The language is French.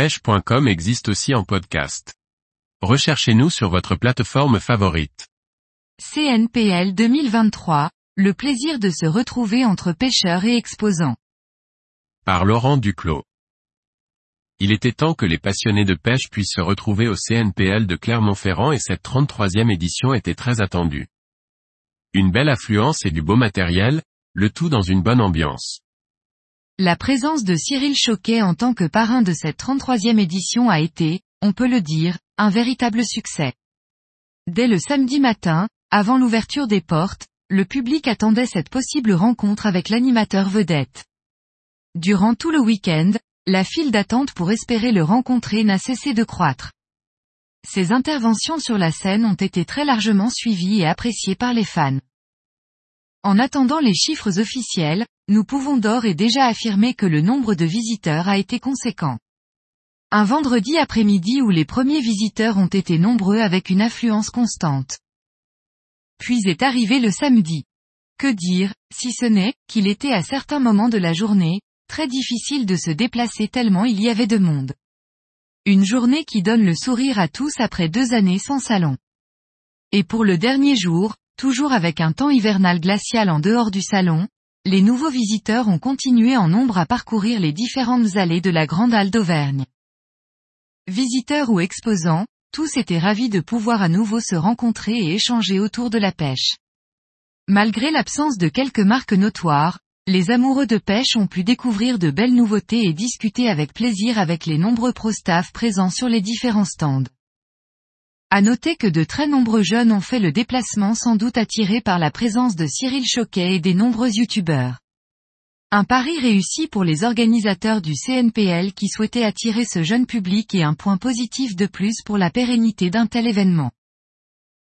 pêche.com existe aussi en podcast. Recherchez-nous sur votre plateforme favorite. CNPL 2023, le plaisir de se retrouver entre pêcheurs et exposants. Par Laurent Duclos. Il était temps que les passionnés de pêche puissent se retrouver au CNPL de Clermont-Ferrand et cette 33e édition était très attendue. Une belle affluence et du beau matériel, le tout dans une bonne ambiance. La présence de Cyril Choquet en tant que parrain de cette 33e édition a été, on peut le dire, un véritable succès. Dès le samedi matin, avant l'ouverture des portes, le public attendait cette possible rencontre avec l'animateur vedette. Durant tout le week-end, la file d'attente pour espérer le rencontrer n'a cessé de croître. Ses interventions sur la scène ont été très largement suivies et appréciées par les fans. En attendant les chiffres officiels, nous pouvons d'or et déjà affirmer que le nombre de visiteurs a été conséquent. Un vendredi après-midi où les premiers visiteurs ont été nombreux avec une affluence constante. Puis est arrivé le samedi. Que dire, si ce n'est, qu'il était à certains moments de la journée, très difficile de se déplacer tellement il y avait de monde. Une journée qui donne le sourire à tous après deux années sans salon. Et pour le dernier jour, toujours avec un temps hivernal glacial en dehors du salon, les nouveaux visiteurs ont continué en nombre à parcourir les différentes allées de la Grande Halle d'Auvergne. Visiteurs ou exposants, tous étaient ravis de pouvoir à nouveau se rencontrer et échanger autour de la pêche. Malgré l'absence de quelques marques notoires, les amoureux de pêche ont pu découvrir de belles nouveautés et discuter avec plaisir avec les nombreux pro présents sur les différents stands. À noter que de très nombreux jeunes ont fait le déplacement sans doute attirés par la présence de Cyril Choquet et des nombreux youtubeurs. Un pari réussi pour les organisateurs du CNPL qui souhaitaient attirer ce jeune public et un point positif de plus pour la pérennité d'un tel événement.